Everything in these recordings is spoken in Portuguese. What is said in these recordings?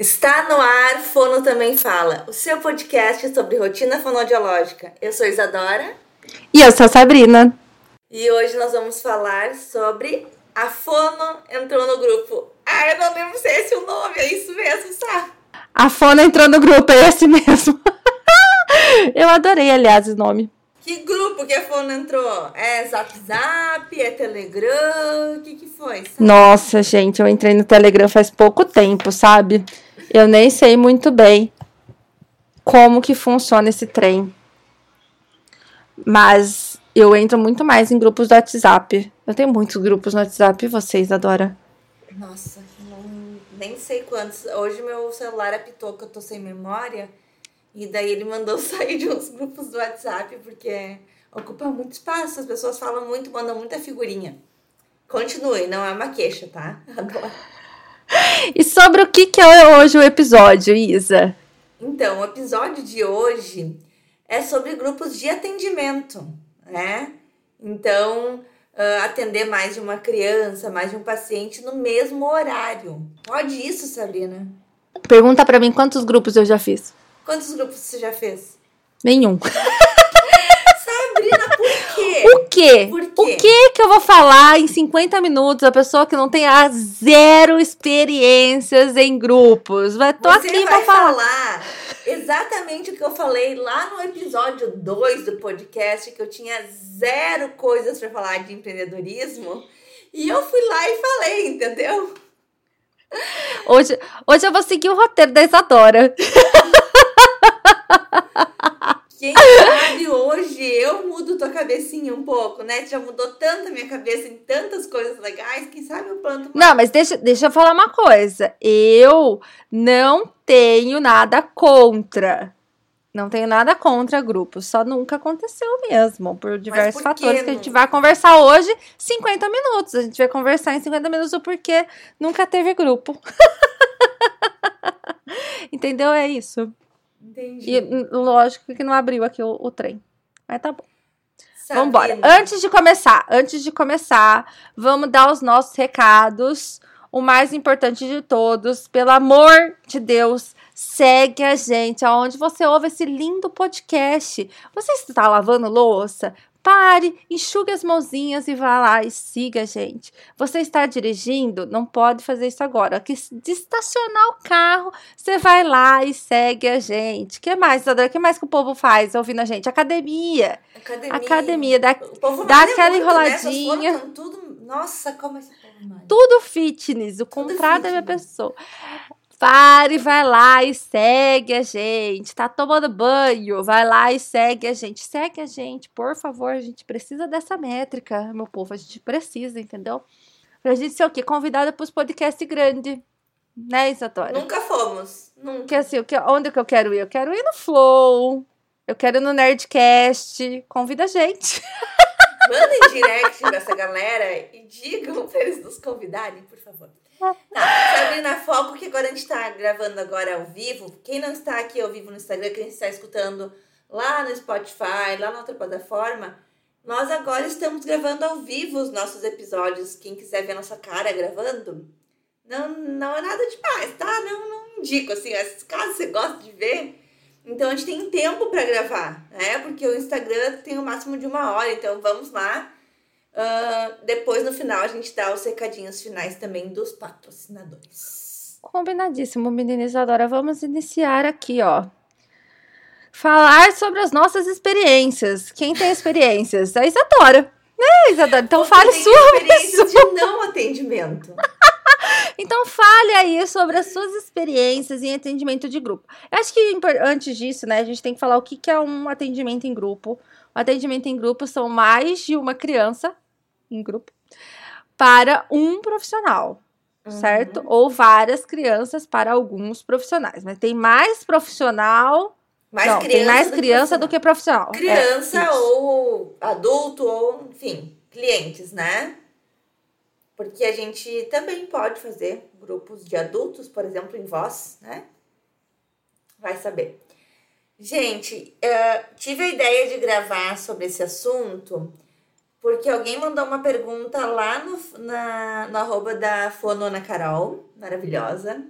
Está no ar, Fono Também Fala, o seu podcast sobre rotina fonodiológica. Eu sou Isadora. E eu sou a Sabrina. E hoje nós vamos falar sobre a Fono entrou no grupo. Ah, eu não lembro se é esse o nome, é isso mesmo, sabe? A Fono entrou no grupo, é esse mesmo. eu adorei, aliás, o nome. Que grupo que a Fono entrou? É Zap Zap? É Telegram? O que, que foi? Sabe? Nossa, gente, eu entrei no Telegram faz pouco tempo, sabe? Eu nem sei muito bem como que funciona esse trem. Mas eu entro muito mais em grupos do WhatsApp. Eu tenho muitos grupos no WhatsApp vocês, Adora? Nossa, não, nem sei quantos. Hoje meu celular apitou que eu tô sem memória. E daí ele mandou sair de uns grupos do WhatsApp, porque ocupa muito espaço, as pessoas falam muito, mandam muita figurinha. Continue, não é uma queixa, tá? Adoro. E sobre o que, que é hoje o episódio, Isa? Então, o episódio de hoje é sobre grupos de atendimento, né? Então, uh, atender mais de uma criança, mais de um paciente no mesmo horário. Pode isso, Sabrina? Pergunta para mim quantos grupos eu já fiz. Quantos grupos você já fez? Nenhum. Quê? Por quê? O que que eu vou falar em 50 minutos a pessoa que não tem a zero experiências em grupos? Vai, tô Você aqui vai pra falar. falar exatamente o que eu falei lá no episódio 2 do podcast, que eu tinha zero coisas para falar de empreendedorismo. E eu fui lá e falei, entendeu? Hoje, hoje eu vou seguir o roteiro da Isadora. Quem sabe hoje eu mudo tua cabecinha um pouco, né? Já mudou tanto a minha cabeça em tantas coisas legais, quem sabe eu planto uma Não, mas deixa, deixa eu falar uma coisa. Eu não tenho nada contra. Não tenho nada contra grupos, só nunca aconteceu mesmo, por diversos por fatores que a gente vai conversar hoje, 50 minutos. A gente vai conversar em 50 minutos o porquê nunca teve grupo. Entendeu? É isso. Entendi. E hum, lógico que não abriu aqui o, o trem. Mas tá bom. Sabrina, Vambora. Antes de começar, antes de começar, vamos dar os nossos recados. O mais importante de todos, pelo amor de Deus, segue a gente aonde você ouve esse lindo podcast. Você está lavando louça? Pare, enxugue as mãozinhas e vá lá e siga a gente. Você está dirigindo? Não pode fazer isso agora. Que de estacionar o carro, você vai lá e segue a gente. O que mais, Isadora? O que mais que o povo faz ouvindo a gente? Academia. Academia. Academia, dá, O povo dá aquela muito, né? Enroladinha. foram tudo... Nossa, como esse povo malha. tudo fitness, o contrário da minha fitness. Pare, vai lá e segue a gente. Tá tomando banho, vai lá e segue a gente. Segue a gente, por favor. A gente precisa dessa métrica, meu povo. A gente precisa, entendeu? Pra gente ser o quê? Convidada pros podcasts grandes. Né, Isadora? Nunca fomos. Nunca. Assim, que, onde que eu quero ir? Eu quero ir no Flow. Eu quero ir no Nerdcast. Convida a gente. Mandem direct dessa galera e digam pra eles nos convidarem, por favor. Tá, Sabrina, foco que agora a gente tá gravando agora ao vivo. Quem não está aqui ao vivo no Instagram, quem está escutando lá no Spotify, lá na outra plataforma, nós agora estamos gravando ao vivo os nossos episódios. Quem quiser ver a nossa cara gravando, não, não é nada demais, tá? Não, não indico, assim, caso você goste de ver, então a gente tem tempo para gravar, né? Porque o Instagram tem o máximo de uma hora, então vamos lá. Ah, depois, no final, a gente dá os recadinhos finais também dos patrocinadores. Combinadíssimo, menina Isadora. Vamos iniciar aqui, ó. Falar sobre as nossas experiências. Quem tem experiências? A Isadora. Né, Isadora? Então fale sobre experiências de não atendimento. Então fale aí sobre as suas experiências em atendimento de grupo. Eu acho que antes disso, né, a gente tem que falar o que que é um atendimento em grupo. O atendimento em grupo são mais de uma criança em grupo para um profissional, certo? Ou várias crianças para alguns profissionais. Mas tem mais profissional. Mais não, criança tem mais do criança do que profissional. Criança É, ou adulto ou, enfim, clientes, né? Porque a gente também pode fazer grupos de adultos, por exemplo, em voz, né? Vai saber. Gente, eh, tive a ideia de gravar sobre esse assunto porque alguém mandou uma pergunta lá no, na, no arroba da Fonona Carol, maravilhosa.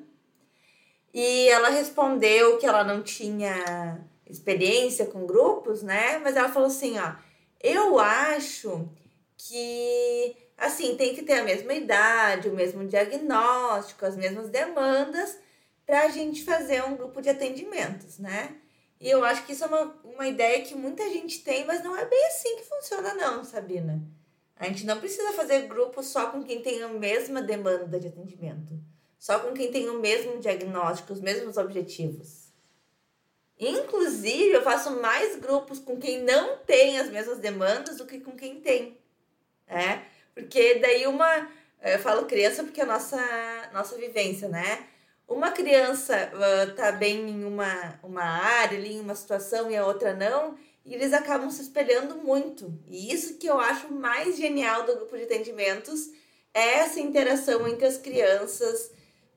E ela respondeu que ela não tinha experiência com grupos, né? Mas ela falou assim, ó, eu acho que assim tem que ter a mesma idade, o mesmo diagnóstico, as mesmas demandas para a gente fazer um grupo de atendimentos, né? E eu acho que isso é uma, uma ideia que muita gente tem, mas não é bem assim que funciona, não, Sabina. A gente não precisa fazer grupo só com quem tem a mesma demanda de atendimento, só com quem tem o mesmo diagnóstico, os mesmos objetivos. Inclusive, eu faço mais grupos com quem não tem as mesmas demandas do que com quem tem. É? Porque daí uma. Eu falo criança porque é a nossa, nossa vivência, né? Uma criança tá bem em uma, uma área, ali, em uma situação e a outra não, e eles acabam se espelhando muito. E isso que eu acho mais genial do grupo de atendimentos é essa interação entre as crianças,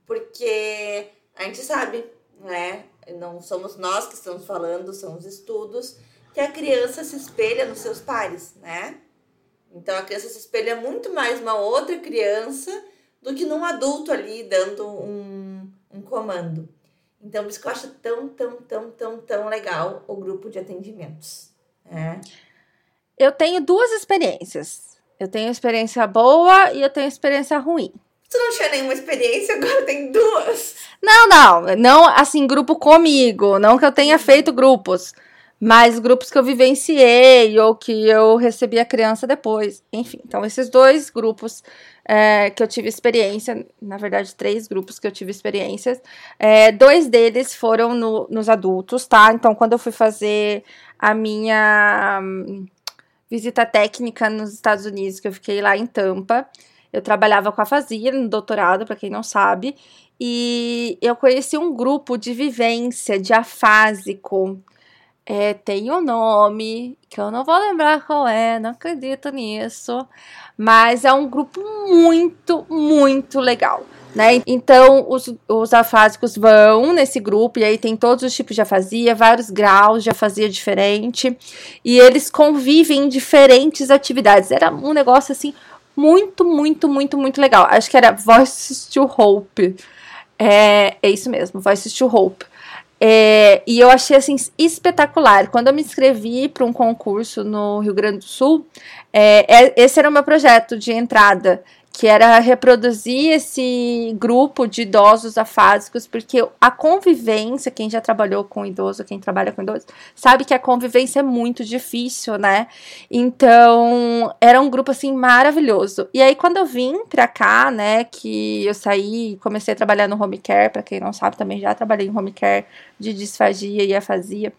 porque a gente sabe, né? Não somos nós que estamos falando, são os estudos, que a criança se espelha nos seus pares, né? Então a criança se espelha muito mais uma outra criança do que num adulto ali dando um comando. Então, por isso que eu acho tão, tão, tão, tão, tão legal o grupo de atendimentos. É. Eu tenho duas experiências. Eu tenho experiência boa e eu tenho experiência ruim. Tu não tinha nenhuma experiência, agora tem duas. Não, não. Não, assim, grupo comigo. Não que eu tenha feito grupos. Mas grupos que eu vivenciei ou que eu recebi a criança depois. Enfim, então esses dois grupos é, que eu tive experiência, na verdade, três grupos que eu tive experiências. É, dois deles foram no, nos adultos, tá? Então, quando eu fui fazer a minha hum, visita técnica nos Estados Unidos, que eu fiquei lá em Tampa, eu trabalhava com a Fazia no doutorado, para quem não sabe, e eu conheci um grupo de vivência de afásico. É, tem um nome que eu não vou lembrar qual é, não acredito nisso, mas é um grupo muito, muito legal. Né? Então, os, os afásicos vão nesse grupo, e aí tem todos os tipos de afasia, vários graus de afasia diferente, e eles convivem em diferentes atividades. Era um negócio assim muito, muito, muito, muito legal. Acho que era Voices to Hope. É, é isso mesmo, Voices to Hope. É, e eu achei assim espetacular. Quando eu me inscrevi para um concurso no Rio Grande do Sul, é, é, esse era o meu projeto de entrada que era reproduzir esse grupo de idosos afásicos, porque a convivência, quem já trabalhou com idoso, quem trabalha com idoso, sabe que a convivência é muito difícil, né? Então, era um grupo assim maravilhoso. E aí quando eu vim pra cá, né, que eu saí, comecei a trabalhar no home care, para quem não sabe, também já trabalhei em home care de disfagia e afasia.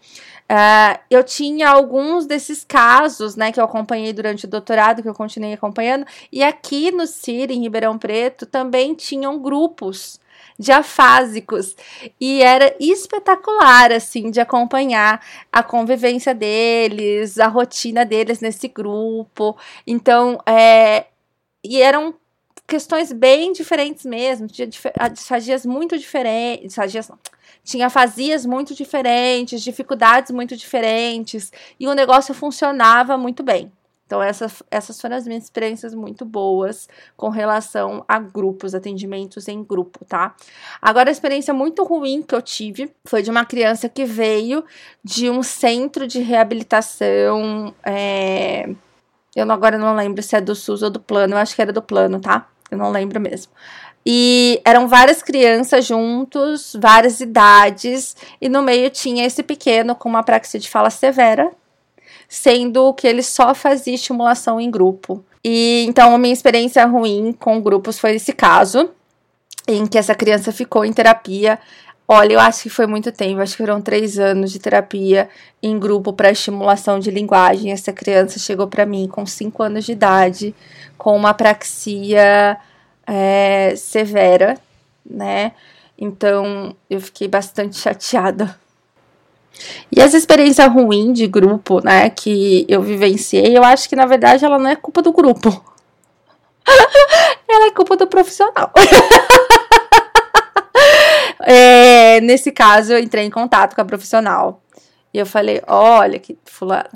Uh, eu tinha alguns desses casos, né, que eu acompanhei durante o doutorado, que eu continuei acompanhando, e aqui no CIR, em Ribeirão Preto, também tinham grupos de afásicos e era espetacular assim de acompanhar a convivência deles, a rotina deles nesse grupo. Então, é, e eram questões bem diferentes mesmo, tinha disfagias muito diferentes, disfagias não, tinha fazias muito diferentes, dificuldades muito diferentes, e o negócio funcionava muito bem. Então, essas, essas foram as minhas experiências muito boas com relação a grupos, atendimentos em grupo, tá? Agora, a experiência muito ruim que eu tive foi de uma criança que veio de um centro de reabilitação. É... Eu agora não lembro se é do SUS ou do plano, eu acho que era do plano, tá? Eu não lembro mesmo. E eram várias crianças juntos, várias idades, e no meio tinha esse pequeno com uma praxia de fala severa, sendo que ele só fazia estimulação em grupo. E então a minha experiência ruim com grupos foi esse caso, em que essa criança ficou em terapia. Olha, eu acho que foi muito tempo, acho que foram três anos de terapia em grupo para estimulação de linguagem. Essa criança chegou para mim com cinco anos de idade, com uma praxia é, severa, né? Então eu fiquei bastante chateada. E essa experiência ruim de grupo, né, que eu vivenciei, eu acho que na verdade ela não é culpa do grupo. ela é culpa do profissional. é, nesse caso, eu entrei em contato com a profissional. E eu falei: olha, que fulano.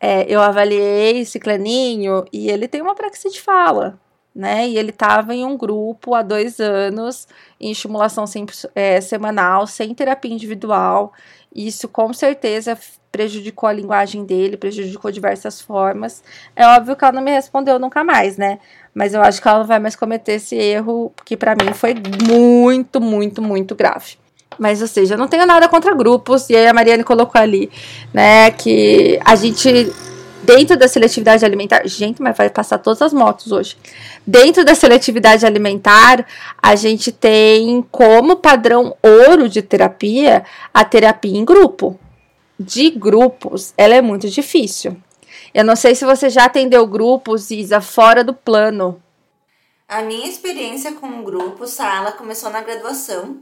É, eu avaliei esse claninho e ele tem uma praxia de fala né? E ele estava em um grupo há dois anos, em estimulação sempre, é, semanal, sem terapia individual. Isso com certeza prejudicou a linguagem dele, prejudicou diversas formas. É óbvio que ela não me respondeu nunca mais, né? Mas eu acho que ela não vai mais cometer esse erro, porque para mim foi muito, muito, muito grave. Mas, ou seja, eu não tenho nada contra grupos, e aí a Mariane colocou ali, né, que a gente dentro da seletividade alimentar, gente, mas vai passar todas as motos hoje. Dentro da seletividade alimentar, a gente tem como padrão ouro de terapia a terapia em grupo. De grupos, ela é muito difícil. Eu não sei se você já atendeu grupos, Isa, fora do plano. A minha experiência com grupos, Sala, começou na graduação.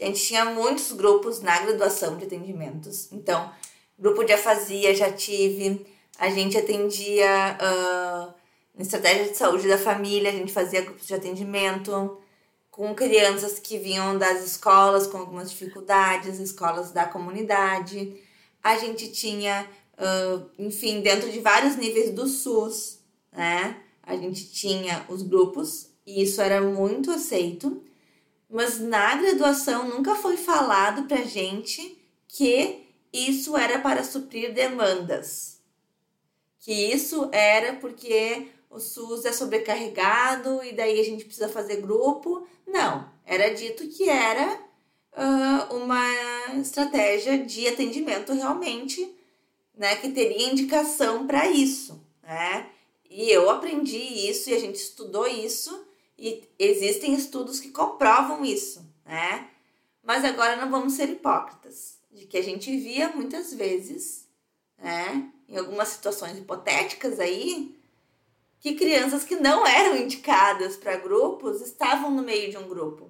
A gente tinha muitos grupos na graduação de atendimentos. Então, Grupo de afasia já tive. A gente atendia uh, estratégia de saúde da família, a gente fazia grupos de atendimento com crianças que vinham das escolas com algumas dificuldades, escolas da comunidade. A gente tinha, uh, enfim, dentro de vários níveis do SUS, né? A gente tinha os grupos e isso era muito aceito, mas na graduação nunca foi falado pra gente que isso era para suprir demandas. Que isso era porque o SUS é sobrecarregado e daí a gente precisa fazer grupo. Não, era dito que era uh, uma estratégia de atendimento realmente, né, que teria indicação para isso, né? E eu aprendi isso e a gente estudou isso e existem estudos que comprovam isso, né? Mas agora não vamos ser hipócritas de que a gente via muitas vezes, né, em algumas situações hipotéticas aí, que crianças que não eram indicadas para grupos estavam no meio de um grupo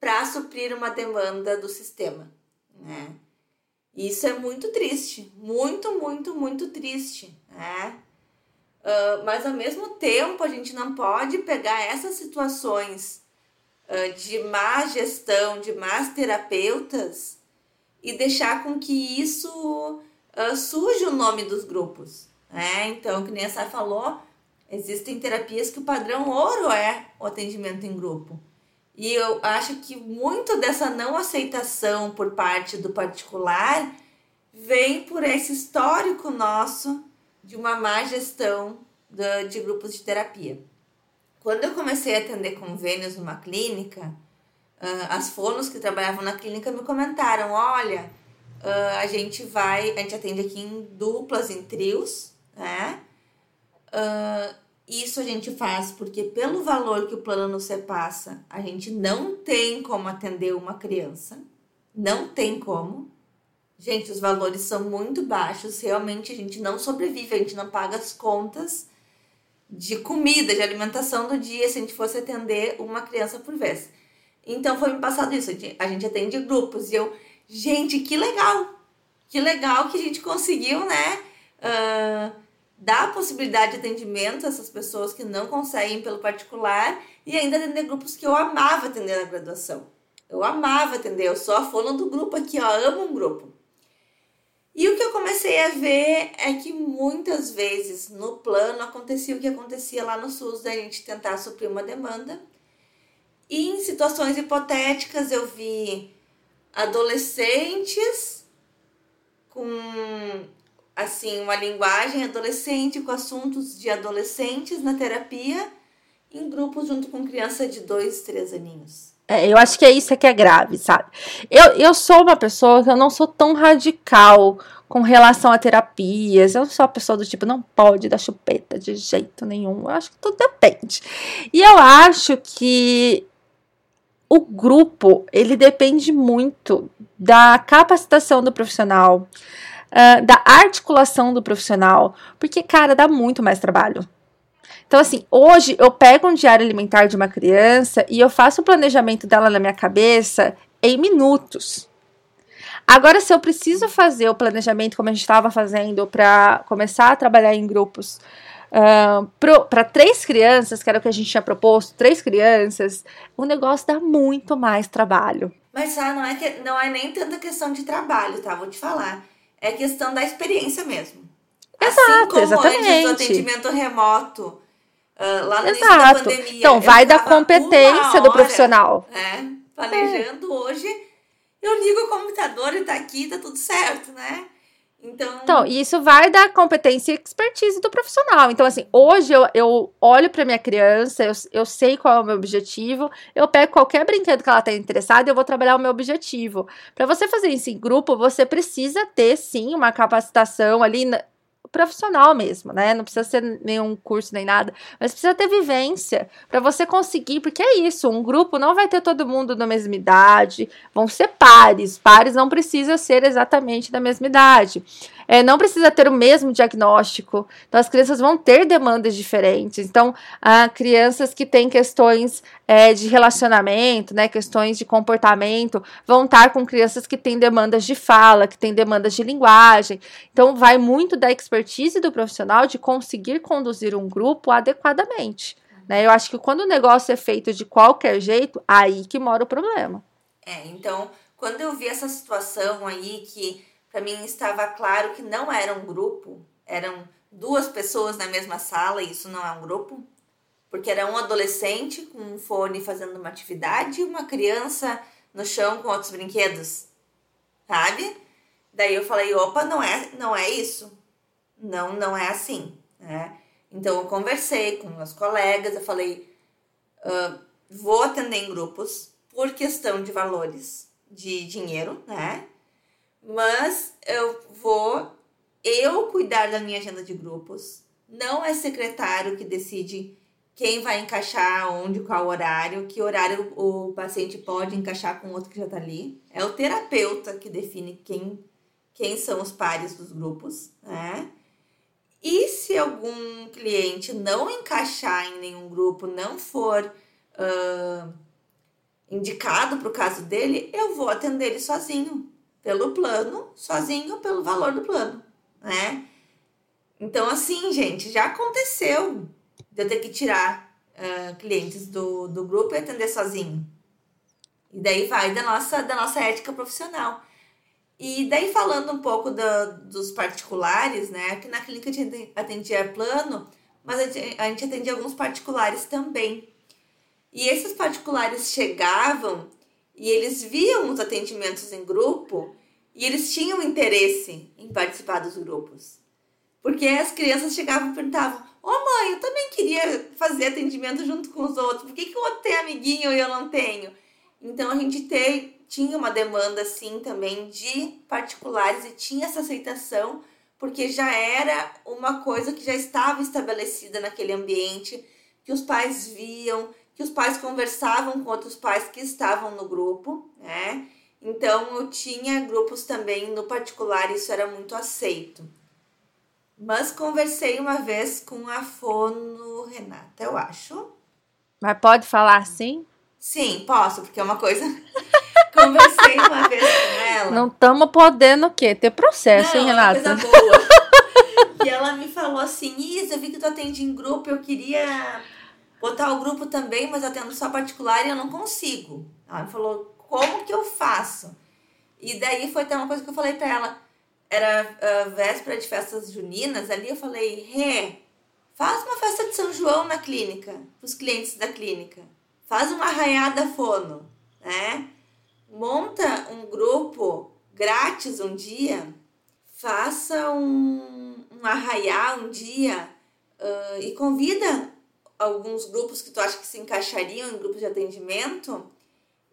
para suprir uma demanda do sistema, né? Isso é muito triste, muito, muito, muito triste, né? Uh, mas ao mesmo tempo a gente não pode pegar essas situações uh, de má gestão, de más terapeutas e deixar com que isso uh, suje o nome dos grupos. Né? Então, que nem a Sá falou, existem terapias que o padrão ouro é o atendimento em grupo. E eu acho que muito dessa não aceitação por parte do particular vem por esse histórico nosso de uma má gestão de, de grupos de terapia. Quando eu comecei a atender convênios numa clínica, uh, as fonos que trabalhavam na clínica me comentaram: olha, uh, a gente vai, a gente atende aqui em duplas, em trios, né? Uh, isso a gente faz porque, pelo valor que o plano nos repassa, a gente não tem como atender uma criança. Não tem como. Gente, os valores são muito baixos. Realmente a gente não sobrevive, a gente não paga as contas de comida, de alimentação do dia se a gente fosse atender uma criança por vez. Então foi me passado isso. A gente atende grupos. E eu, gente, que legal! Que legal que a gente conseguiu, né? Uh, dar a possibilidade de atendimento a essas pessoas que não conseguem pelo particular e ainda atender grupos que eu amava atender na graduação. Eu amava atender, eu sou a fono do grupo aqui, ó, amo um grupo. E o que eu comecei a ver é que muitas vezes no plano acontecia o que acontecia lá no SUS, da gente tentar suprir uma demanda e em situações hipotéticas eu vi adolescentes com assim uma linguagem adolescente com assuntos de adolescentes na terapia em grupos junto com criança de dois, três aninhos. É, eu acho que é isso que é grave, sabe? Eu, eu sou uma pessoa que eu não sou tão radical com relação a terapias. Eu sou a pessoa do tipo, não pode dar chupeta de jeito nenhum. Eu acho que tudo depende. E eu acho que o grupo ele depende muito da capacitação do profissional, uh, da articulação do profissional, porque, cara, dá muito mais trabalho. Então, assim, hoje eu pego um diário alimentar de uma criança e eu faço o planejamento dela na minha cabeça em minutos. Agora, se eu preciso fazer o planejamento como a gente estava fazendo para começar a trabalhar em grupos Uh, para três crianças, que era o que a gente tinha proposto, três crianças, o negócio dá muito mais trabalho. Mas não, é que, não é nem tanta questão de trabalho, tá? Vou te falar. É questão da experiência mesmo. Exato, assim como exatamente. antes do atendimento remoto, Uh, lá no Exato. início da pandemia. Então, vai da competência do profissional. Né, planejando é. hoje, eu ligo o computador e tá aqui, tá tudo certo, né? Então... então, isso vai da competência e expertise do profissional. Então, assim, hoje eu, eu olho para minha criança, eu, eu sei qual é o meu objetivo, eu pego qualquer brinquedo que ela está interessada e eu vou trabalhar o meu objetivo. Para você fazer isso em grupo, você precisa ter, sim, uma capacitação ali profissional mesmo, né? Não precisa ser nenhum curso nem nada, mas precisa ter vivência para você conseguir, porque é isso, um grupo não vai ter todo mundo da mesma idade, vão ser pares, pares não precisa ser exatamente da mesma idade é, não precisa ter o mesmo diagnóstico. Então, as crianças vão ter demandas diferentes. Então, há crianças que têm questões é, de relacionamento, né, questões de comportamento, vão estar com crianças que têm demandas de fala, que têm demandas de linguagem. Então, vai muito da expertise do profissional de conseguir conduzir um grupo adequadamente. Né? Eu acho que quando o negócio é feito de qualquer jeito, aí que mora o problema. É, então, quando eu vi essa situação aí que para mim estava claro que não era um grupo, eram duas pessoas na mesma sala, e isso não é um grupo, porque era um adolescente com um fone fazendo uma atividade e uma criança no chão com outros brinquedos, sabe? Daí eu falei, opa, não é, não é isso. Não, não é assim, né? Então eu conversei com meus colegas, eu falei, uh, vou atender em grupos por questão de valores de dinheiro, né? Mas eu vou eu cuidar da minha agenda de grupos. Não é secretário que decide quem vai encaixar onde, qual horário, que horário o paciente pode encaixar com outro que já está ali. É o terapeuta que define quem, quem são os pares dos grupos, né? E se algum cliente não encaixar em nenhum grupo, não for uh, indicado para o caso dele, eu vou atender ele sozinho pelo plano, sozinho pelo valor do plano, né? Então, assim, gente, já aconteceu de eu ter que tirar uh, clientes do, do grupo e atender sozinho. E daí vai da nossa, da nossa ética profissional. E daí, falando um pouco do, dos particulares, né? Que na clínica a gente atendia plano, mas a gente, atendia alguns particulares também. E esses particulares chegavam e eles viam os atendimentos em grupo e eles tinham interesse em participar dos grupos. Porque as crianças chegavam e perguntavam: Ô oh, mãe, eu também queria fazer atendimento junto com os outros, por que, que o outro tem amiguinho e eu não tenho? Então a gente te, tinha uma demanda assim também de particulares e tinha essa aceitação, porque já era uma coisa que já estava estabelecida naquele ambiente, que os pais viam, que os pais conversavam com outros pais que estavam no grupo, né? Então eu tinha grupos também no particular, isso era muito aceito. Mas conversei uma vez com a fono Renata, eu acho. Mas pode falar assim? Sim, posso, porque é uma coisa. conversei uma vez com ela. Não estamos podendo o quê? Ter processo, Não, hein, Renata? É uma coisa boa. e ela me falou assim: Isa, eu vi que tu atende em grupo, eu queria botar o grupo também, mas atendo só particular e eu não consigo. Ela me falou, como que eu faço? E daí foi até uma coisa que eu falei para ela, era uh, véspera de festas juninas, ali eu falei, Rê, faz uma festa de São João na clínica, os clientes da clínica. Faz uma arraiada fono, né? Monta um grupo grátis um dia, faça um, um arraiar um dia uh, e convida alguns grupos que tu acha que se encaixariam em grupos de atendimento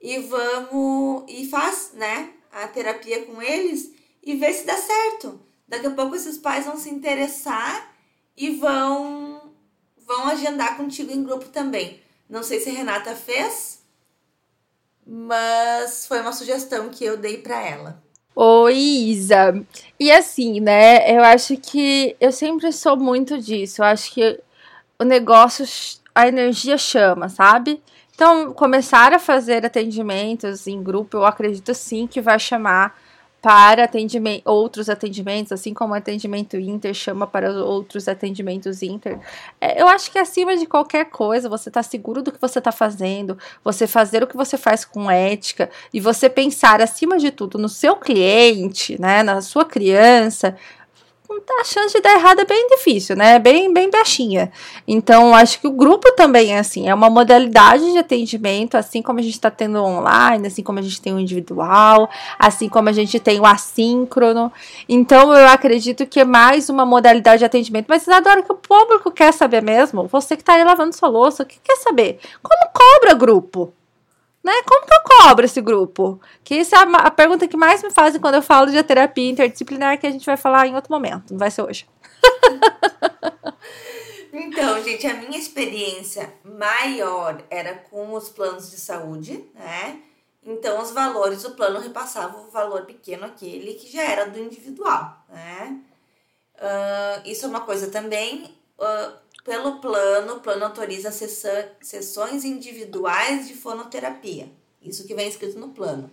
e vamos e faz, né, a terapia com eles e vê se dá certo. Daqui a pouco esses pais vão se interessar e vão vão agendar contigo em grupo também. Não sei se a Renata fez, mas foi uma sugestão que eu dei para ela. Oi, Isa. E assim, né? Eu acho que eu sempre sou muito disso. Eu acho que o negócio, a energia chama, sabe? Então, começar a fazer atendimentos em grupo, eu acredito sim que vai chamar para atendimento, outros atendimentos, assim como atendimento inter chama para outros atendimentos inter. É, eu acho que acima de qualquer coisa, você está seguro do que você está fazendo, você fazer o que você faz com ética e você pensar acima de tudo no seu cliente, né, na sua criança, a chance de dar errado é bem difícil, né? Bem, bem baixinha. Então, acho que o grupo também é assim, é uma modalidade de atendimento, assim como a gente está tendo online, assim como a gente tem o individual, assim como a gente tem o assíncrono. Então, eu acredito que é mais uma modalidade de atendimento. Mas, adoro que o público quer saber mesmo, você que está aí lavando sua louça, o que quer saber? Como cobra grupo? Né? Como que eu cobro esse grupo? Que essa é a, a, pergunta que mais me fazem quando eu falo de terapia interdisciplinar, que a gente vai falar em outro momento, não vai ser hoje. então, gente, a minha experiência maior era com os planos de saúde, né? Então, os valores, o plano repassava o valor pequeno, aquele que já era do individual, né? Uh, isso é uma coisa também. Uh, pelo plano, o plano autoriza sessões individuais de fonoterapia. Isso que vem escrito no plano.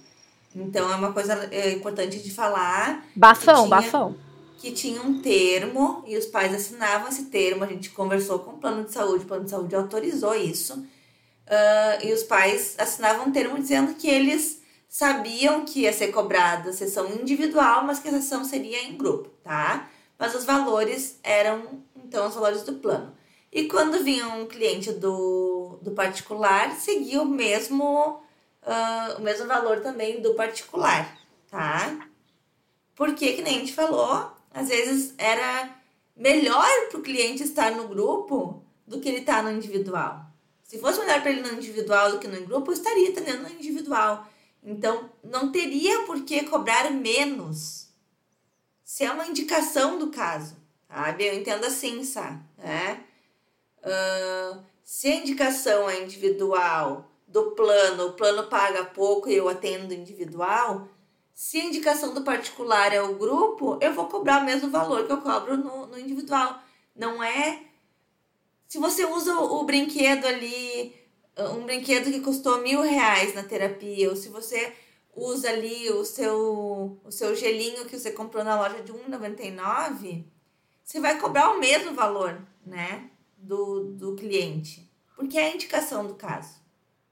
Então é uma coisa é, importante de falar. Bafão, tinha, bafão. Que tinha um termo e os pais assinavam esse termo. A gente conversou com o plano de saúde, o plano de saúde autorizou isso. Uh, e os pais assinavam um termo dizendo que eles sabiam que ia ser cobrada sessão individual, mas que a sessão seria em grupo, tá? Mas os valores eram, então, os valores do plano. E quando vinha um cliente do, do particular, seguia o mesmo, uh, o mesmo valor também do particular, tá? Porque, que nem a gente falou, às vezes era melhor para o cliente estar no grupo do que ele estar tá no individual. Se fosse melhor para ele no individual do que no grupo, eu estaria atendendo no individual. Então, não teria por que cobrar menos. Se é uma indicação do caso, sabe? Eu entendo assim, sabe? É. Uh, se a indicação é individual do plano, o plano paga pouco e eu atendo individual, se a indicação do particular é o grupo, eu vou cobrar o mesmo valor que eu cobro no, no individual. Não é. Se você usa o, o, brinquedo ali, um brinquedo que custou mil reais na terapia, ou se você usa ali o seu, o seu gelinho que você comprou na loja de R$1,99, você vai cobrar o mesmo valor, né? Do, do cliente, porque é a indicação do caso.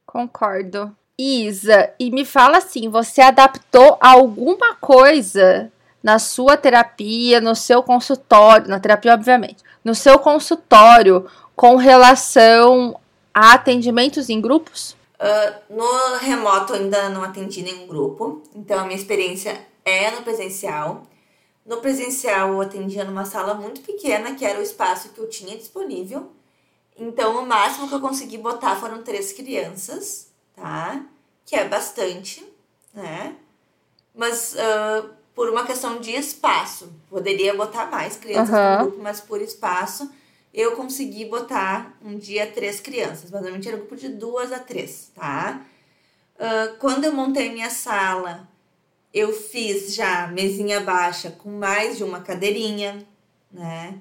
Concordo. Isa, e me fala assim, você adaptou alguma coisa na sua terapia, no seu consultório, na terapia obviamente, no seu consultório com relação a atendimentos em grupos? Uh, no remoto ainda não atendi nenhum grupo, então a minha experiência é no presencial. No presencial, eu atendia numa sala muito pequena, que era o espaço que eu tinha disponível. Então, o máximo que eu consegui botar foram três crianças, tá? Que é bastante, né? Mas uh, por uma questão de espaço, poderia botar mais crianças uhum. no grupo, mas por espaço, eu consegui botar um dia três crianças. Mas normalmente era um grupo de duas a três, tá? Uh, quando eu montei minha sala, eu fiz já mesinha baixa com mais de uma cadeirinha, né?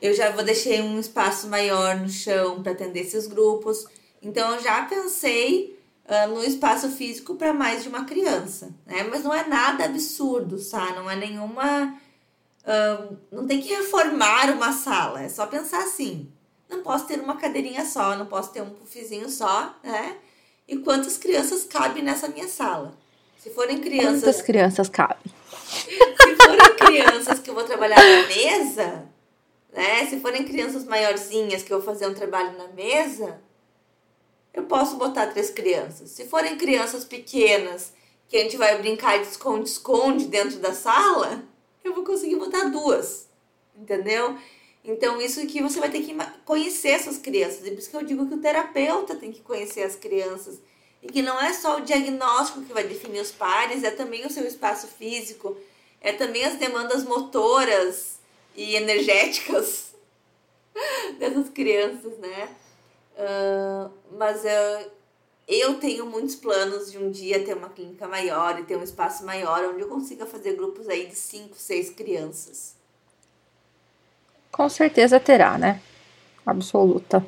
Eu já vou deixei um espaço maior no chão para atender esses grupos. Então eu já pensei uh, no espaço físico para mais de uma criança, né? Mas não é nada absurdo, tá? Não é nenhuma uh, não tem que reformar uma sala, é só pensar assim. Não posso ter uma cadeirinha só, não posso ter um puffzinho só, né? E quantas crianças cabem nessa minha sala? Se forem crianças. Quantas crianças cabem? Se forem crianças que eu vou trabalhar na mesa, né? Se forem crianças maiorzinhas que eu vou fazer um trabalho na mesa, eu posso botar três crianças. Se forem crianças pequenas que a gente vai brincar de esconde-esconde dentro da sala, eu vou conseguir botar duas. Entendeu? Então, isso que você vai ter que conhecer essas crianças. E por isso que eu digo que o terapeuta tem que conhecer as crianças e que não é só o diagnóstico que vai definir os pares, é também o seu espaço físico, é também as demandas motoras e energéticas dessas crianças, né? Uh, mas uh, eu tenho muitos planos de um dia ter uma clínica maior e ter um espaço maior onde eu consiga fazer grupos aí de 5, 6 crianças. Com certeza terá, né? Absoluta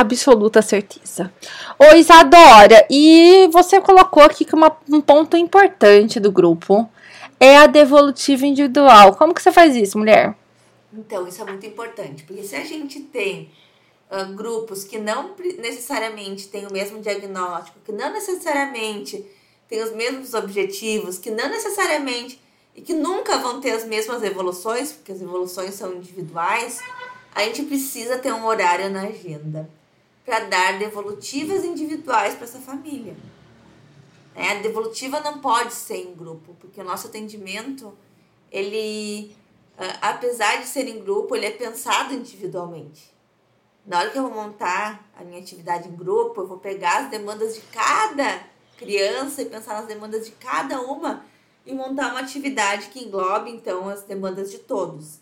absoluta certeza. Ô Isadora, e você colocou aqui que uma, um ponto importante do grupo é a devolutiva individual. Como que você faz isso, mulher? Então, isso é muito importante, porque se a gente tem uh, grupos que não necessariamente têm o mesmo diagnóstico, que não necessariamente têm os mesmos objetivos, que não necessariamente e que nunca vão ter as mesmas evoluções, porque as evoluções são individuais, a gente precisa ter um horário na agenda para dar devolutivas individuais para essa família. É, a devolutiva não pode ser em grupo, porque o nosso atendimento, ele, apesar de ser em grupo, ele é pensado individualmente. Na hora que eu vou montar a minha atividade em grupo, eu vou pegar as demandas de cada criança e pensar nas demandas de cada uma e montar uma atividade que englobe, então, as demandas de todos.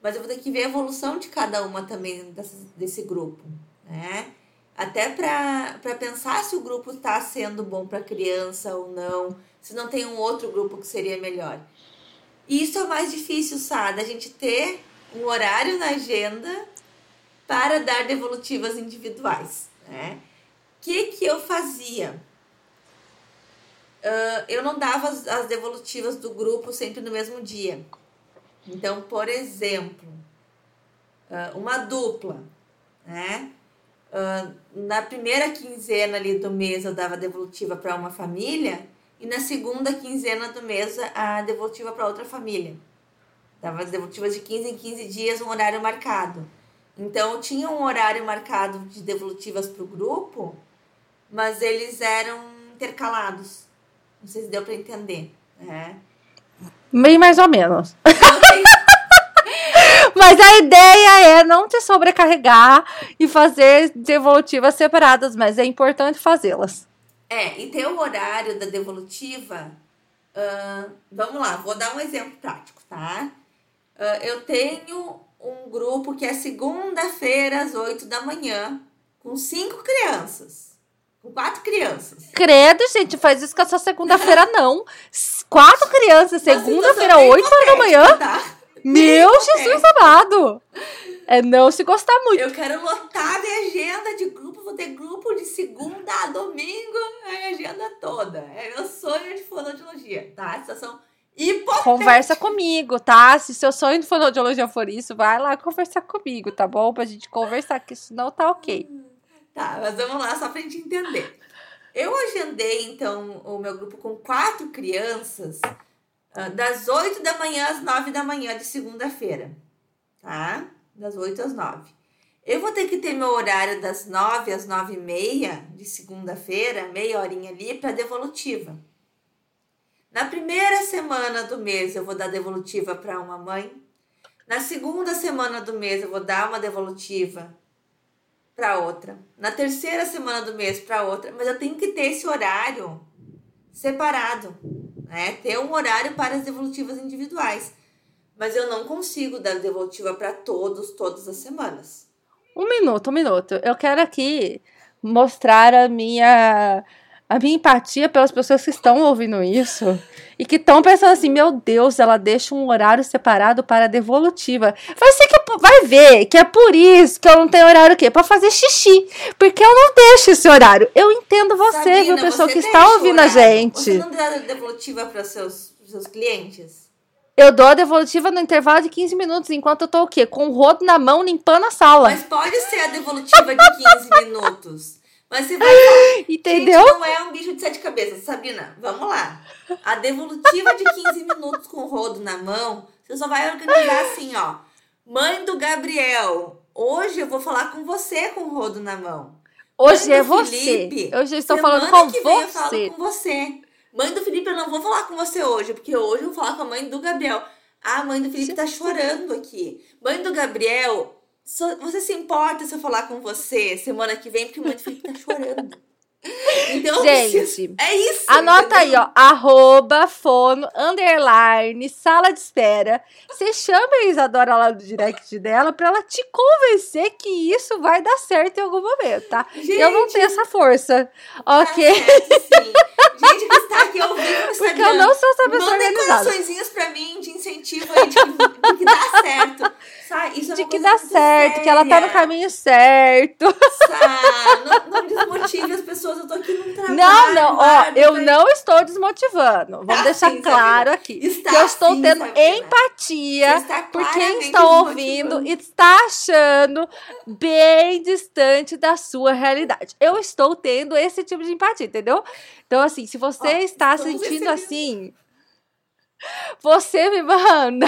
Mas eu vou ter que ver a evolução de cada uma também desse grupo, né? Até para pensar se o grupo está sendo bom para criança ou não, se não tem um outro grupo que seria melhor. E isso é o mais difícil, sabe? A gente ter um horário na agenda para dar devolutivas individuais, né? O que, que eu fazia? Uh, eu não dava as, as devolutivas do grupo sempre no mesmo dia. Então, por exemplo, uma dupla, né? Uh, na primeira quinzena ali do mês eu dava devolutiva para uma família e na segunda quinzena do mês a devolutiva para outra família. Dava as devolutivas de 15 em 15 dias, um horário marcado. Então eu tinha um horário marcado de devolutivas para o grupo, mas eles eram intercalados. Não sei se deu para entender. Né? Bem mais ou menos. Mas a ideia é não te sobrecarregar e fazer devolutivas separadas, mas é importante fazê-las. É, e ter o horário da devolutiva. Uh, vamos lá, vou dar um exemplo prático, tá? Uh, eu tenho um grupo que é segunda-feira às 8 da manhã, com cinco crianças. Com quatro crianças. Credo, gente, faz isso com essa segunda-feira, não. Quatro crianças, segunda-feira, 8 horas da manhã. Tá? Meu Jesus amado! É não se gostar muito. Eu quero lotar minha agenda de grupo, vou ter grupo de segunda a domingo, a minha agenda toda. É meu sonho de fonoaudiologia, tá? Situação hipotética. Conversa comigo, tá? Se seu sonho de fonoaudiologia for isso, vai lá conversar comigo, tá bom? Pra gente conversar, que isso não tá ok. Tá, mas vamos lá só pra gente entender. Eu agendei, então, o meu grupo com quatro crianças das 8 da manhã às 9 da manhã de segunda-feira, tá? Das 8 às 9. Eu vou ter que ter meu horário das 9 às 9 e meia de segunda-feira, meia horinha ali, para devolutiva. Na primeira semana do mês, eu vou dar devolutiva para uma mãe. Na segunda semana do mês, eu vou dar uma devolutiva para outra. Na terceira semana do mês, para outra. Mas eu tenho que ter esse horário separado né? Ter um horário para as devolutivas individuais. Mas eu não consigo dar devolutiva para todos, todas as semanas. Um minuto, um minuto. Eu quero aqui mostrar a minha a minha empatia pelas pessoas que estão ouvindo isso e que estão pensando assim, meu Deus, ela deixa um horário separado para a devolutiva. Vai ser que vai ver que é por isso que eu não tenho horário o quê? Para fazer xixi, porque eu não deixo esse horário. Eu entendo você, Sabina, viu, pessoa que está ouvindo a gente. Você não dá devolutiva para seus seus clientes? Eu dou a devolutiva no intervalo de 15 minutos, enquanto eu tô o quê? Com o rodo na mão limpando a sala. Mas pode ser a devolutiva de 15 minutos. Mas você vai. Entendeu? Gente, não é um bicho de sete cabeças. Sabrina, vamos lá. A devolutiva de 15 minutos com o rodo na mão, você só vai organizar assim, ó. Mãe do Gabriel, hoje eu vou falar com você com o rodo na mão. Hoje é você. hoje eu estou falando com que você. eu falo com você. Mãe do Felipe, eu não vou falar com você hoje, porque hoje eu vou falar com a mãe do Gabriel. Ah, a mãe do Felipe tá chorando aqui. Mãe do Gabriel, você se importa se eu falar com você semana que vem, porque o meu filho tá chorando. Então, Gente, é isso. Anota entendeu? aí, ó. Arroba, fono, underline, sala de espera. Você chama a Isadora lá do direct dela pra ela te convencer que isso vai dar certo em algum momento, tá? Gente, eu não tenho essa força. Ok? Tá certo, sim. Gente que está aqui ouvindo no Porque eu não sou essa pessoa Mandem organizada. corações pra mim de incentivo aí de de que dá certo. Sai, isso é de que dá certo, séria. que ela tá no caminho certo. Não, não desmotive as pessoas, eu tô aqui no trabalho. Não, não, ó, eu não estou desmotivando. Vamos deixar sim, claro aqui. Está que eu estou sim, tendo Sabrina. empatia por quem está ouvindo e está achando bem distante da sua realidade. Eu estou tendo esse tipo de empatia, entendeu? Então, assim, se você ó, está sentindo assim você me manda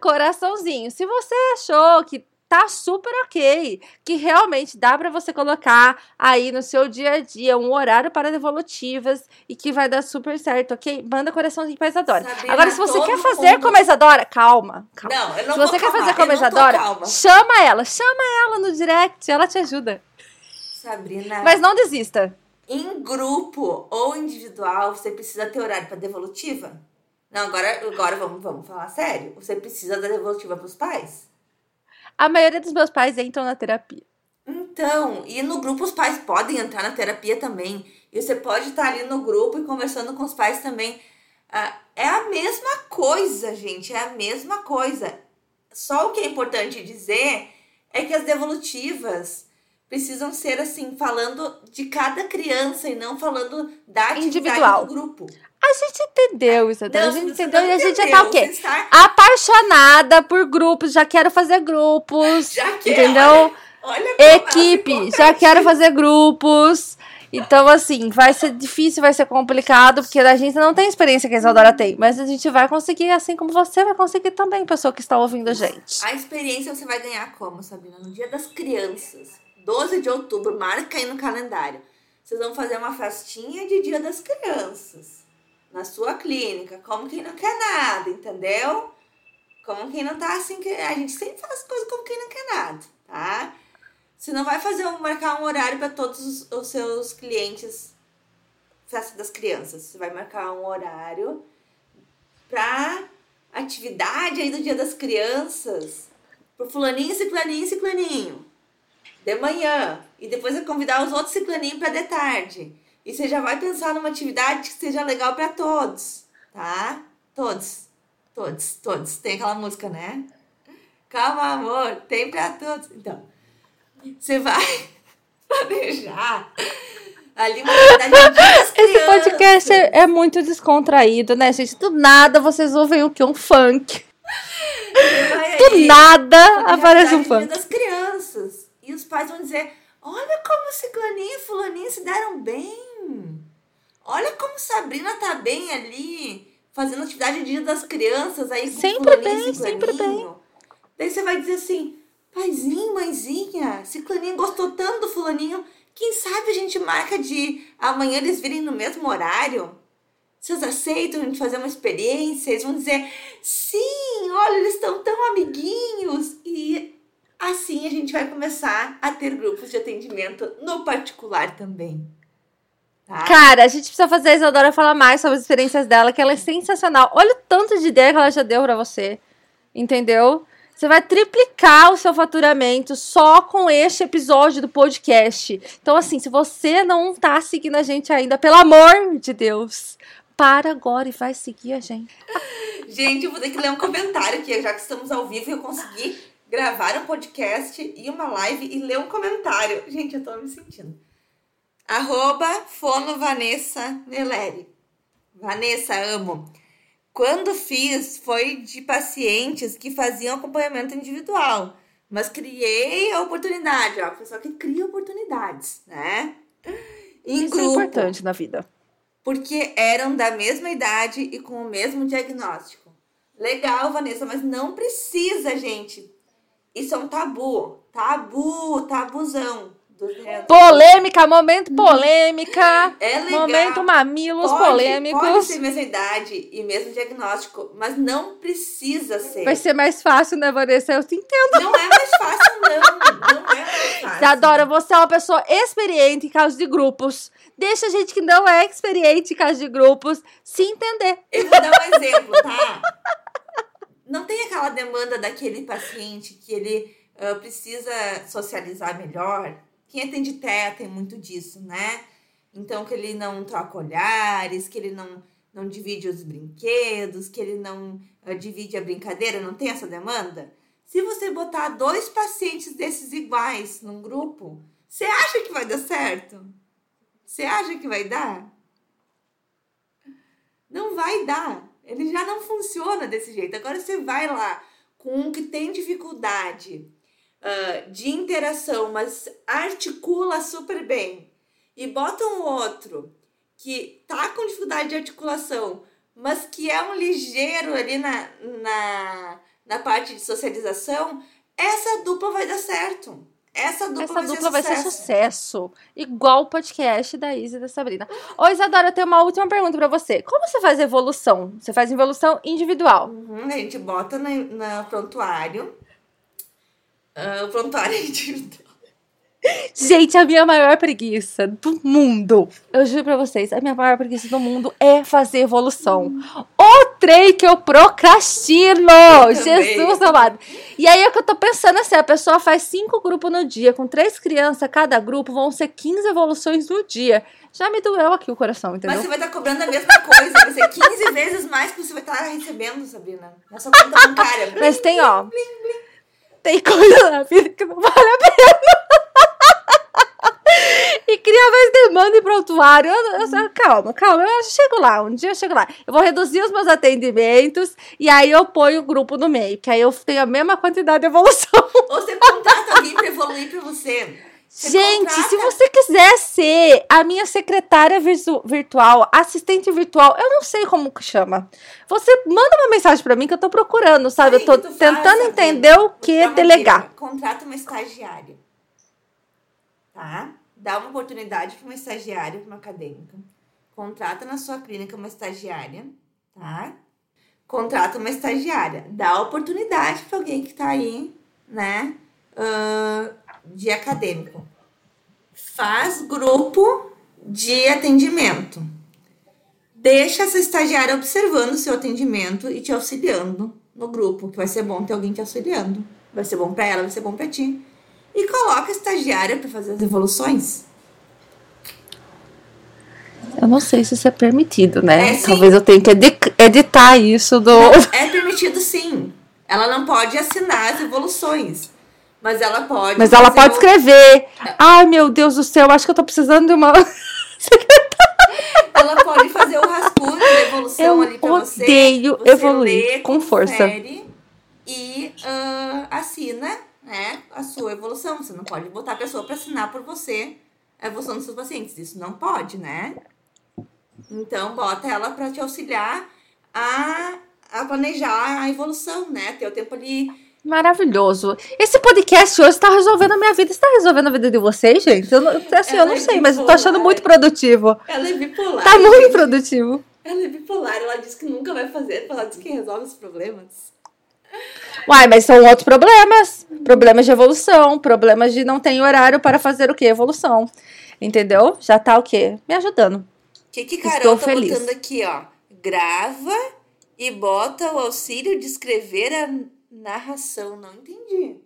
coraçãozinho. Se você achou que tá super ok, que realmente dá para você colocar aí no seu dia a dia um horário para devolutivas e que vai dar super certo, ok? Manda coraçãozinho pra Isadora. Sabrina, Agora, se você quer fazer mundo- como a Isadora, calma, calma. Não, eu não se você quer calmar, fazer como a Isadora, chama ela, chama ela no direct, ela te ajuda. Sabrina, Mas não desista. em grupo ou individual, você precisa ter horário para devolutiva? Não, agora, agora vamos, vamos falar sério. Você precisa da devolutiva pros pais? A maioria dos meus pais entram na terapia. Então, e no grupo os pais podem entrar na terapia também. E você pode estar ali no grupo e conversando com os pais também. Ah, é a mesma coisa, gente. É a mesma coisa. Só o que é importante dizer é que as devolutivas precisam ser assim, falando de cada criança e não falando da atividade Individual. do grupo. A gente entendeu, Isadora. a Não, gente você entendeu e a gente já tá o quê? está- Apaixonada por grupos, já quero fazer grupos. Já que, entendeu? Olha, olha Equipe, já quero fazer grupos. Então, assim, vai ser difícil, vai ser complicado, porque a gente não tem a experiência que a Isadora tem. Mas a gente vai conseguir, assim como você vai conseguir também, pessoa que está ouvindo a gente. A experiência você vai ganhar como, Sabrina? No dia das crianças, 12 de outubro, marca aí no calendário. Vocês vão fazer uma festinha de dia das crianças. Na sua clínica, como quem não quer nada, entendeu? Como quem não tá assim, a gente sempre faz coisas como quem não quer nada, tá? Você não vai fazer um, marcar um horário para todos os, seus clientes festa das crianças. Você vai marcar um horário pra atividade aí do Dia das Crianças. Pro fulaninho, ciclaninho, ciclaninho. De manhã. E depois vai convidar os outros ciclaninhos pra de tarde. E você já vai pensar numa atividade que seja legal pra todos. Tá? Todos. Todos, todos. Tem aquela música, né? Calma, amor. Tem pra todos. Então, você vai planejar ali uma atividade do Dia das Esse podcast é, é muito descontraído, né, gente? Do nada vocês ouvem o que? Um funk. Do nada aparece um funk. das crianças. E os pais vão dizer: olha como ciclaninho e fulaninho se deram bem. Olha como Sabrina tá bem ali, fazendo atividade de dia das crianças aí com Sempre fulaninho bem, sempre ciclaninho. Daí você vai dizer assim: paizinho, mãezinha, ciclaninho gostou tanto do fulaninho. Quem sabe a gente marca de amanhã eles virem no mesmo horário? Vocês aceitam a gente fazer uma experiência? Eles vão dizer, sim, olha, eles estão tão amiguinhos. E assim a gente vai começar a ter grupos de atendimento no particular também. Tá? Cara, a gente precisa fazer a Isadora falar mais sobre as experiências dela, que ela é sensacional. Olha o tanto de ideia que ela já deu pra você. Entendeu? Você vai triplicar o seu faturamento só com este episódio do podcast. Então, assim, se você não tá seguindo a gente ainda, pelo amor de Deus, para agora e vai seguir a gente. Gente, eu vou ter que ler um comentário aqui, já que estamos ao vivo e eu consegui gravar um podcast e uma live e ler um comentário. Gente, eu tô me sentindo. Arroba Fono Vanessa Neleri. Vanessa, amo. Quando fiz, foi de pacientes que faziam acompanhamento individual. Mas criei a oportunidade, ó. Pessoal que cria oportunidades, né? Em Isso é grupo importante na vida. porque eram da mesma idade e com o mesmo diagnóstico. Legal, Vanessa, mas não precisa, gente. Isso é um tabu. Tabu, tabuzão. Polêmica, momento polêmica. É legal. Momento mamilos Pode- polêmicos. Pode ser mesma idade e mesmo diagnóstico, mas não precisa ser. Vai ser mais fácil, né, Vanessa? Eu te entendo. Não é mais fácil, não. Não é mais fácil. Isadora, você é uma pessoa experiente em casos de grupos. Deixa a gente que não é experiente em casos de grupos se entender. Eu vou dar um exemplo, tá? Não tem aquela demanda daquele paciente que ele ah, precisa socializar melhor. Quem atende TEA tem muito disso, né? Então, que ele não troca olhares, que ele não, não divide os brinquedos, que ele não ah, divide a brincadeira, não tem essa demanda? Se você botar dois pacientes desses iguais num grupo, você acha que vai dar certo? Você acha que vai dar? Não vai dar. Ele já não funciona desse jeito. Agora você vai lá com um que tem dificuldade ah, de interação, mas articula super bem, e bota um outro que tá com dificuldade de articulação, mas que é um ligeiro ali na, na, na parte de socialização, essa dupla vai dar certo. Essa dupla, Essa vai, dupla ser vai ser sucesso. Igual o podcast da Isa e da Sabrina. Ô, Isadora, eu tenho uma última pergunta pra você. Como você faz evolução? Você faz evolução individual. Uhum, a gente bota na prontuário. Ah, o prontuário é individual. Gente, a minha maior preguiça do mundo, eu juro pra vocês, a minha maior preguiça do mundo é fazer evolução. O trem que eu procrastino! também. Jesus amado. E aí é que eu tô pensando assim: a pessoa faz cinco grupos no dia, com três crianças, cada grupo vão ser 15 evoluções no dia. Já me doeu aqui o coração, entendeu? Mas você vai estar cobrando a mesma coisa. Vai ser 15 vezes mais que você vai estar recebendo, Sabrina. Na sua conta bancária. Mas tem, ó. Tem coisa na vida que não vale a pena. E cria mais demanda e prontuário. Eu, eu, eu- calma, calma. Eu chego lá, um dia eu chego lá. Eu vou reduzir os meus atendimentos e aí eu ponho o grupo no meio, que aí eu tenho a mesma quantidade de evolução. Ou você contrata alguém pra evoluir pra você. Você Gente, contrata- se você quiser ser a minha secretária virtu- virtual, assistente virtual, eu não sei como que chama. Você manda uma mensagem pra mim que eu tô procurando, sabe? Sabe Eu tô faz, tentando Sabrina? entender o que delegar. Contrata uma estagiária. Tá? Dá uma oportunidade para uma estagiária, para uma acadêmica. Contrata na sua clínica uma estagiária, tá? Contrata uma estagiária. Dá oportunidade para alguém que tá aí, né? ah, de acadêmico. Faz grupo de atendimento. Deixa essa estagiária observando o seu atendimento e te auxiliando no grupo, que vai ser bom ter alguém te auxiliando. Vai ser bom para ela, vai ser bom para ti. E coloca a estagiária para fazer as evoluções. Eu não sei se isso é permitido, né? É. Talvez eu tenha que edi- editar isso do. É permitido sim. Ela não pode assinar as evoluções, mas ela pode. Mas ela pode o- escrever. Ai, meu Deus do céu, acho que eu tô precisando de uma. Ela pode fazer o rascunho da evolução Eu ali pra você. odeio você evoluir lê, com força. confere E ah, assina né, a sua evolução. Você não pode botar a pessoa para assinar por você a evolução dos seus pacientes. Isso não pode, né? Então, bota ela para te auxiliar a, a planejar a evolução, né? Ter o tempo ali. Maravilhoso. Esse podcast hoje tá resolvendo a minha vida. Está resolvendo a vida de vocês, gente? Eu não, assim, eu Ela não é sei, mas eu tô achando bipolar. muito produtivo. Ela é bipolar. Tá muito gente. produtivo. Ela é bipolar. Ela diz que nunca vai fazer. Ela diz que resolve os problemas. Uai, mas são outros problemas. Problemas de evolução, problemas de não ter horário para fazer o quê? Evolução. Entendeu? Já tá o quê? Me ajudando. O que, que Estou Carol tá feliz. botando aqui, ó? Grava e bota o auxílio de escrever a narração. Não entendi.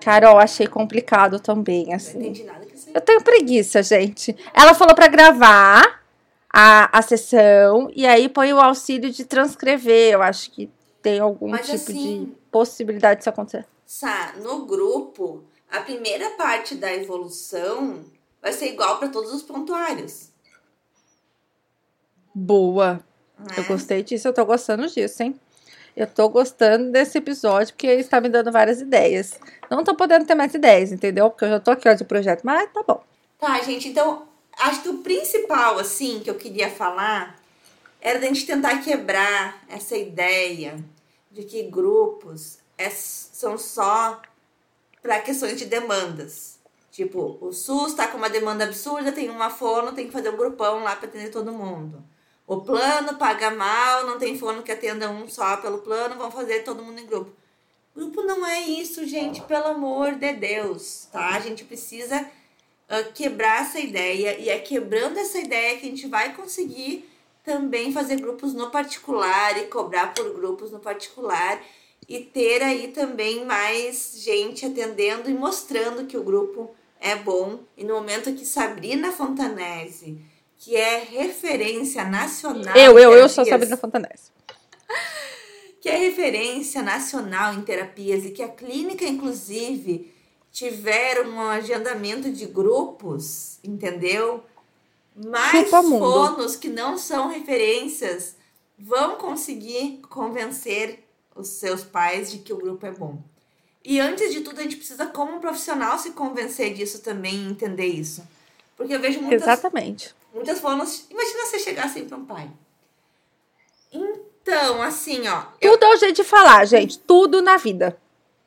Carol, achei complicado também, Não assim. entendi nada que você. Eu tenho preguiça, gente. Ela falou pra gravar a, a sessão e aí põe o auxílio de transcrever. Eu acho que tem algum Mas tipo assim- de possibilidade disso acontecer. Sá, no grupo, a primeira parte da evolução vai ser igual para todos os prontuários. Boa. Né? Eu gostei disso, eu tô gostando disso, hein? Eu tô gostando desse episódio porque ele está me dando várias ideias. Não tô podendo ter mais ideias, entendeu? Porque eu já tô aqui ó, de projeto, mas tá bom. Tá, gente, então acho que o principal, assim, que eu queria falar era da gente tentar quebrar essa ideia de que grupos é- são só para questões de demandas. Tipo, o SUS tá com uma demanda absurda, tem uma fono, tem que fazer um grupão lá para atender todo mundo. O plano paga mal, não tem fono que atenda um só pelo plano, vão fazer todo mundo em grupo. Grupo não é isso, gente, pelo amor de Deus, tá? A gente precisa ah, quebrar essa ideia e é quebrando essa ideia que a gente vai conseguir também fazer grupos no particular e cobrar por grupos no particular e ter aí também mais gente atendendo e mostrando que o grupo é bom. E no momento que Sabrina Fontanese, que é referência nacional. Eu, eu, eu sou Sabrina Fontanese. que é referência nacional em terapias e que a clínica, inclusive, tiver um agendamento de grupos, entendeu? Mais fonos que não são referências vão conseguir convencer os seus pais de que o grupo é bom. E antes de tudo, a gente precisa, como um profissional, se convencer disso também e entender isso. Porque eu vejo muitas, Exatamente. muitas fonos. Imagina você chegar assim para um pai. Então, assim, ó. Eu, Tudo é o jeito de falar, gente. Tudo na vida.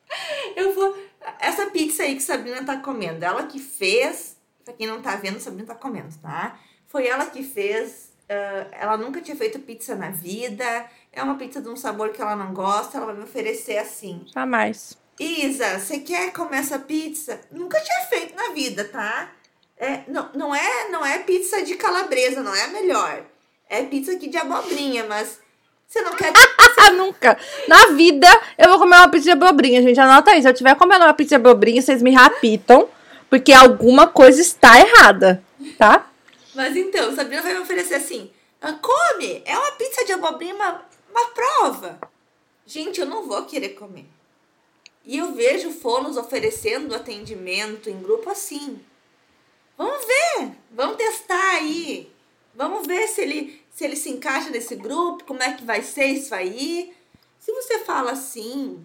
eu vou. Essa pizza aí que Sabrina tá comendo, ela que fez. Pra quem não tá vendo, Sabrina tá comendo, tá? Foi ela que fez. ah, ela nunca tinha feito pizza na vida. É uma pizza de um sabor que ela não gosta. Ela vai me oferecer assim. Jamais. Isa, você quer comer essa pizza? Nunca tinha feito na vida, tá? É, não, não, é, não é pizza de calabresa, não é a melhor. É pizza aqui de abobrinha, mas você não quer. Nunca. Na vida, eu vou comer uma pizza de abobrinha, gente. Anota aí. Se eu tiver comendo uma pizza de abobrinha, vocês me rapitam. Porque alguma coisa está errada, tá? Mas então, Sabrina vai me oferecer assim: "Ah, come, é uma pizza de abobrinha, uma, uma prova. Gente, eu não vou querer comer. E eu vejo fonos oferecendo atendimento em grupo assim. Vamos ver, vamos testar aí. Vamos ver se ele, se ele se encaixa nesse grupo, como é que vai ser isso aí. Se você fala assim,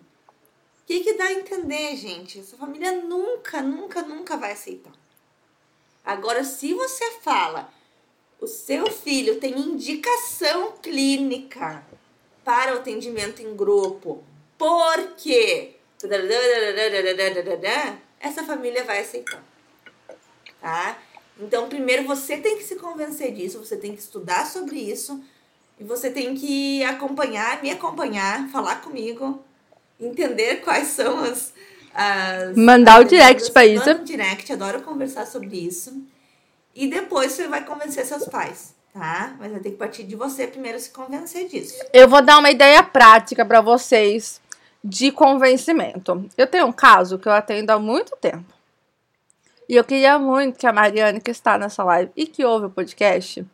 que, que dá a entender, gente? Essa família nunca, nunca, nunca vai aceitar. Agora, se você fala, o seu filho tem indicação clínica para o atendimento em grupo, porque essa família vai aceitar. Tá? Então, primeiro você tem que se convencer disso, você tem que estudar sobre isso, e você tem que acompanhar, me acompanhar, falar comigo, entender quais são as. as Mandar o as direct demandas. pra Isa. Manda um direct, adoro conversar sobre isso. E depois você vai convencer seus pais, tá? Mas vai ter que partir de você primeiro se convencer disso. Eu vou dar uma ideia prática pra vocês de convencimento. Eu tenho um caso que eu atendo há muito tempo. E eu queria muito que a Mariane, que está nessa live e que ouve o podcast,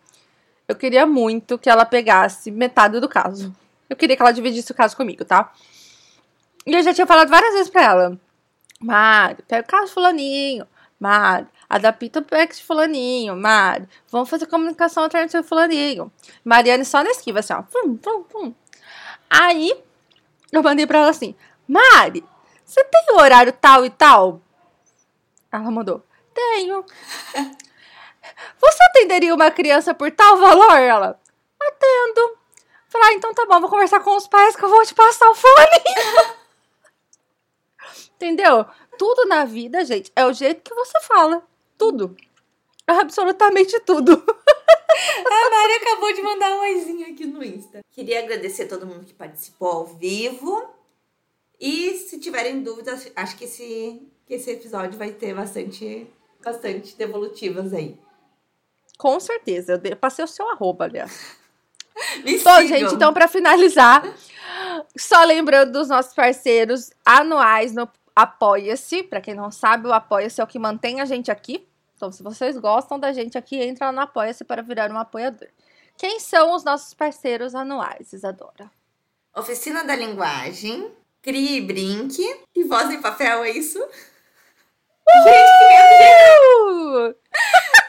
eu queria muito que ela pegasse metade do caso. Eu queria que ela dividisse o caso comigo, tá? E eu já tinha falado várias vezes pra ela. Mari, pega o caso de fulaninho. Mari, adapta o PEX de fulaninho. Mari, vamos fazer comunicação alternativa de fulaninho. Mariane só na esquiva, assim, ó. Pum, pum, pum. Aí, eu mandei pra ela assim, Mari, você tem o horário tal e tal? Ela mandou, tenho. Você atenderia uma criança por tal valor? Ela, atendo. Falei, ah, então tá bom, vou conversar com os pais que eu vou te passar o fulaninho. Entendeu? Tudo na vida, gente, é o jeito que você fala. Tudo. Absolutamente tudo. A Mari acabou de mandar um oizinho aqui no Insta. Queria agradecer a todo mundo que participou ao vivo. E se tiverem dúvidas, acho que esse, que esse episódio vai ter bastante, bastante devolutivas aí. Com certeza. Eu passei o seu arroba, aliás. Me Bom, sigam. gente, então pra finalizar, só lembrando dos nossos parceiros anuais no Apoia-se. Pra quem não sabe, o Apoia-se é o que mantém a gente aqui. Então, se vocês gostam da gente aqui, entra lá no Apoia-se para virar um apoiador. Quem são os nossos parceiros anuais, Isadora? Oficina da Linguagem, Crie e Brinque e Voz em Papel, é isso? Gente, que medo!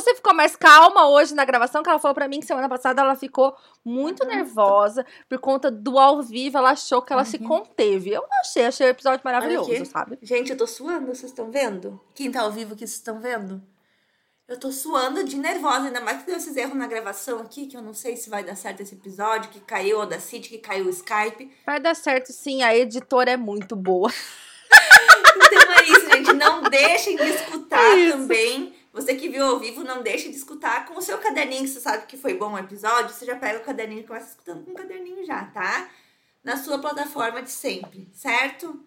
Você ficou mais calma hoje na gravação, que ela falou pra mim que semana passada ela ficou muito nervosa por conta do ao vivo, ela achou que ela se conteve. Eu não achei, achei o episódio maravilhoso, sabe? Gente, eu tô suando, vocês estão vendo? Quem tá ao vivo aqui, vocês estão vendo? Eu tô suando de nervosa, ainda mais que deu esses erros na gravação aqui, que eu não sei se vai dar certo esse episódio, que caiu o Audacity, que caiu o Skype. Vai dar certo sim, a editora é muito boa. Então é isso, gente. Não deixem de escutar É também. Você que viu ao vivo, não deixe de escutar com o seu caderninho, que você sabe que foi bom o episódio. Você já pega o caderninho e começa escutando com o caderninho já, tá? Na sua plataforma de sempre, certo?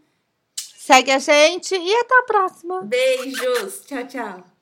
Segue a gente e até a próxima. Beijos. Tchau, tchau.